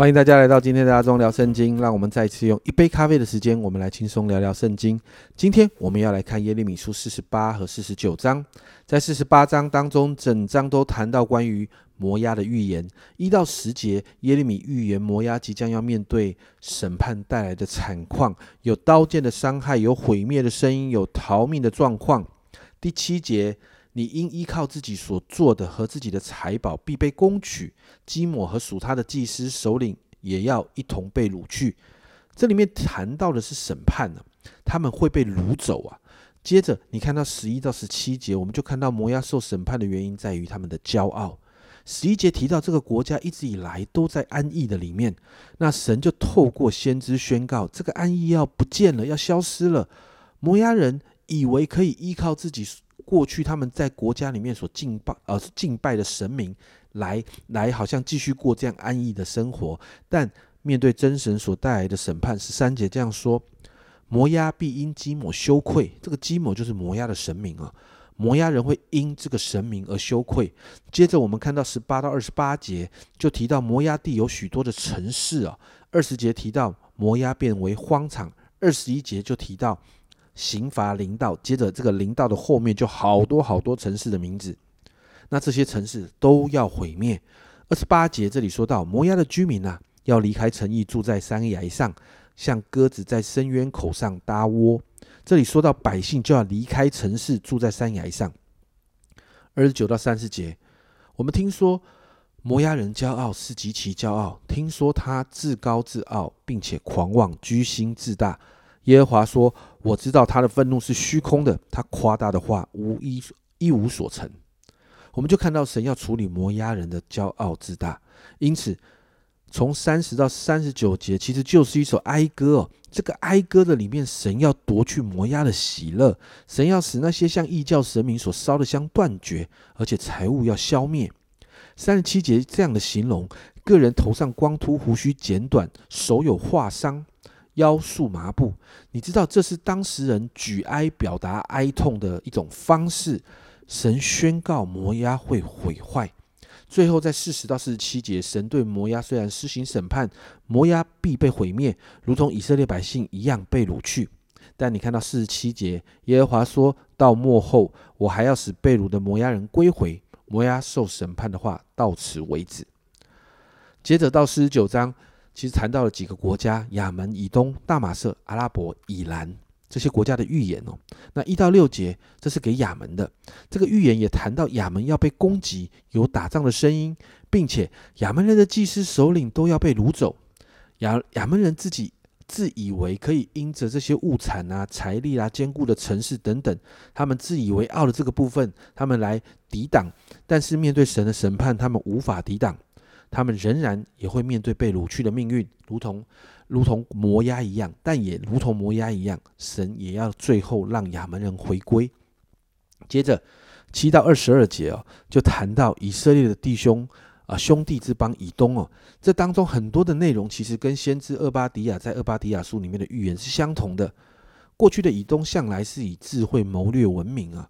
欢迎大家来到今天的阿忠聊圣经，让我们再次用一杯咖啡的时间，我们来轻松聊聊圣经。今天我们要来看耶利米书四十八和四十九章，在四十八章当中，整章都谈到关于摩押的预言，一到十节，耶利米预言摩押即将要面对审判带来的惨况，有刀剑的伤害，有毁灭的声音，有逃命的状况。第七节。你应依靠自己所做的和自己的财宝，必被攻取；基抹和属他的祭司首领也要一同被掳去。这里面谈到的是审判呢，他们会被掳走啊。接着你看到十一到十七节，我们就看到摩押受审判的原因在于他们的骄傲。十一节提到这个国家一直以来都在安逸的里面，那神就透过先知宣告，这个安逸要不见了，要消失了。摩押人以为可以依靠自己。过去他们在国家里面所敬拜呃敬拜的神明，来来好像继续过这样安逸的生活，但面对真神所带来的审判，十三节这样说：摩押必因基摩羞愧。这个基摩就是摩押的神明啊，摩押人会因这个神明而羞愧。接着我们看到十八到二十八节，就提到摩押地有许多的城市啊。二十节提到摩押变为荒场，二十一节就提到。刑罚临到，接着这个临到的后面就好多好多城市的名字，那这些城市都要毁灭。二十八节这里说到，摩押的居民啊，要离开城邑，住在山崖上，像鸽子在深渊口上搭窝。这里说到百姓就要离开城市，住在山崖上。二十九到三十节，我们听说摩押人骄傲是极其骄傲，听说他自高自傲，并且狂妄居心自大。耶和华说：“我知道他的愤怒是虚空的，他夸大的话无一一无所成。”我们就看到神要处理摩押人的骄傲自大，因此从三十到三十九节其实就是一首哀歌哦。这个哀歌的里面，神要夺去摩押的喜乐，神要使那些像异教神明所烧的香断绝，而且财物要消灭。三十七节这样的形容：个人头上光秃，胡须剪短，手有划伤。腰束麻布，你知道这是当事人举哀表达哀痛的一种方式。神宣告摩押会毁坏，最后在四十到四十七节，神对摩押虽然施行审判，摩押必被毁灭，如同以色列百姓一样被掳去。但你看到四十七节，耶和华说到末后，我还要使被掳的摩押人归回。摩押受审判的话到此为止。接着到四十九章。其实谈到了几个国家：亚门以东、大马色、阿拉伯、以兰这些国家的预言哦。那一到六节，这是给亚门的。这个预言也谈到亚门要被攻击，有打仗的声音，并且亚门人的祭司首领都要被掳走。亚亚门人自己自以为可以因着这些物产啊、财力啊、坚固的城市等等，他们自以为傲的这个部分，他们来抵挡。但是面对神的审判，他们无法抵挡。他们仍然也会面对被掳去的命运，如同如同摩押一样，但也如同摩押一样，神也要最后让亚门人回归。接着七到二十二节哦，就谈到以色列的弟兄啊，兄弟之邦以东哦，这当中很多的内容其实跟先知厄巴迪亚在厄巴迪亚书里面的预言是相同的。过去的以东向来是以智慧谋略闻名啊，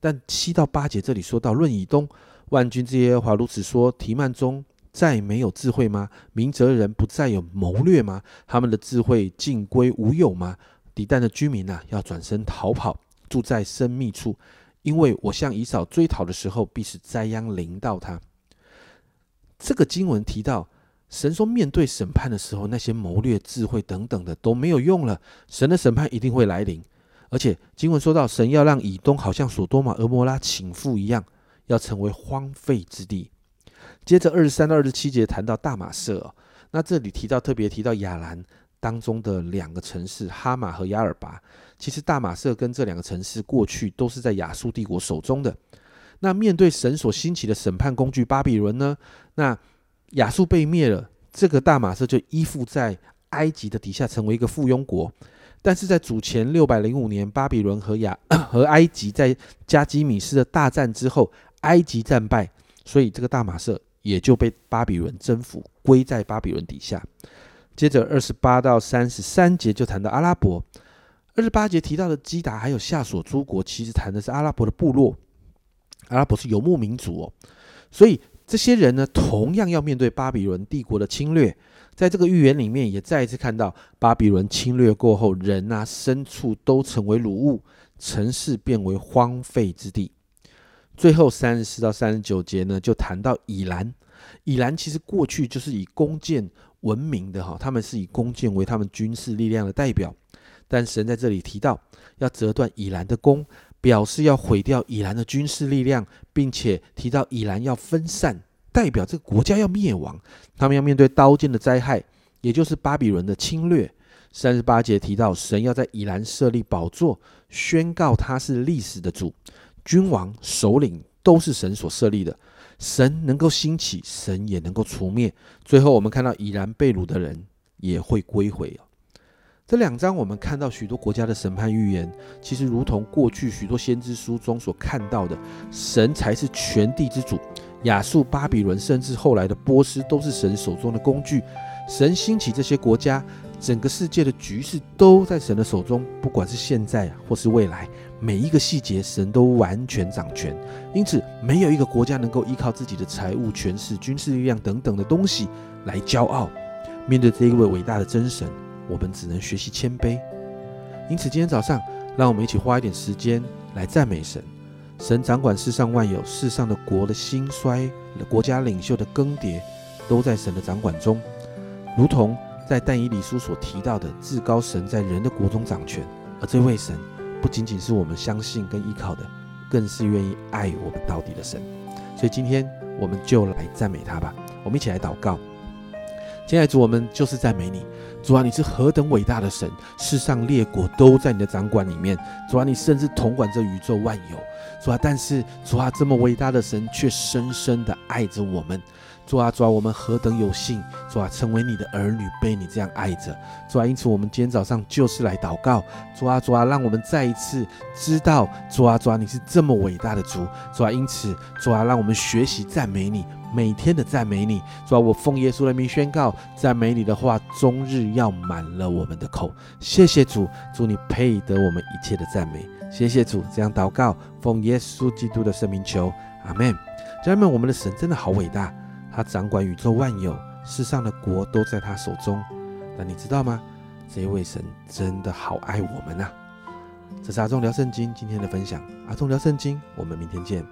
但七到八节这里说到论以东，万军之耶和华如此说：提曼中。再没有智慧吗？明哲人不再有谋略吗？他们的智慧尽归无有吗？底旦的居民呐，要转身逃跑，住在深密处，因为我向以扫追讨的时候，必是灾殃临到他。这个经文提到，神说面对审判的时候，那些谋略、智慧等等的都没有用了，神的审判一定会来临。而且经文说到，神要让以东好像索多玛、俄摩拉倾覆一样，要成为荒废之地。接着二十三到二十七节谈到大马色，那这里提到特别提到亚兰当中的两个城市哈马和亚尔拔。其实大马色跟这两个城市过去都是在亚述帝国手中的。那面对神所兴起的审判工具巴比伦呢？那亚述被灭了，这个大马色就依附在埃及的底下，成为一个附庸国。但是在主前六百零五年，巴比伦和亚 和埃及在加基米斯的大战之后，埃及战败，所以这个大马色。也就被巴比伦征服，归在巴比伦底下。接着二十八到三十三节就谈到阿拉伯。二十八节提到的基达还有夏索诸国，其实谈的是阿拉伯的部落。阿拉伯是游牧民族哦，所以这些人呢，同样要面对巴比伦帝国的侵略。在这个预言里面，也再一次看到巴比伦侵略过后，人啊、牲畜都成为掳物，城市变为荒废之地。最后三十四到三十九节呢，就谈到以兰。以兰其实过去就是以弓箭闻名的哈，他们是以弓箭为他们军事力量的代表。但神在这里提到要折断以兰的弓，表示要毁掉以兰的军事力量，并且提到以兰要分散。代表这个国家要灭亡，他们要面对刀剑的灾害，也就是巴比伦的侵略。三十八节提到，神要在以兰设立宝座，宣告他是历史的主，君王、首领都是神所设立的。神能够兴起，神也能够除灭。最后，我们看到已然被掳的人也会归回这两章我们看到许多国家的审判预言，其实如同过去许多先知书中所看到的，神才是全地之主。亚述、巴比伦，甚至后来的波斯，都是神手中的工具。神兴起这些国家，整个世界的局势都在神的手中。不管是现在或是未来，每一个细节，神都完全掌权。因此，没有一个国家能够依靠自己的财务、权势、军事力量等等的东西来骄傲。面对这一位伟大的真神，我们只能学习谦卑。因此，今天早上，让我们一起花一点时间来赞美神。神掌管世上万有，世上的国的兴衰，国家领袖的更迭，都在神的掌管中。如同在但以理书所提到的，至高神在人的国中掌权，而这位神不仅仅是我们相信跟依靠的，更是愿意爱我们到底的神。所以今天我们就来赞美他吧。我们一起来祷告。亲爱的主，我们就是赞美你。主啊，你是何等伟大的神！世上列国都在你的掌管里面。主啊，你甚至统管这宇宙万有。主啊，但是主啊，这么伟大的神却深深的爱着我们。主啊，主啊，我们何等有幸！主啊，成为你的儿女，被你这样爱着。主啊，因此我们今天早上就是来祷告。主啊，主啊，让我们再一次知道，主啊，主啊，你是这么伟大的主。主啊，因此主啊，让我们学习赞美你。每天的赞美你，主啊，我奉耶稣的名宣告，赞美你的话终日要满了我们的口。谢谢主，祝你配得我们一切的赞美。谢谢主，这样祷告，奉耶稣基督的圣名求，阿门。家人们，我们的神真的好伟大，他掌管宇宙万有，世上的国都在他手中。但你知道吗？这位神真的好爱我们呐。这是阿忠聊圣经今天的分享，阿忠聊圣经，我们明天见。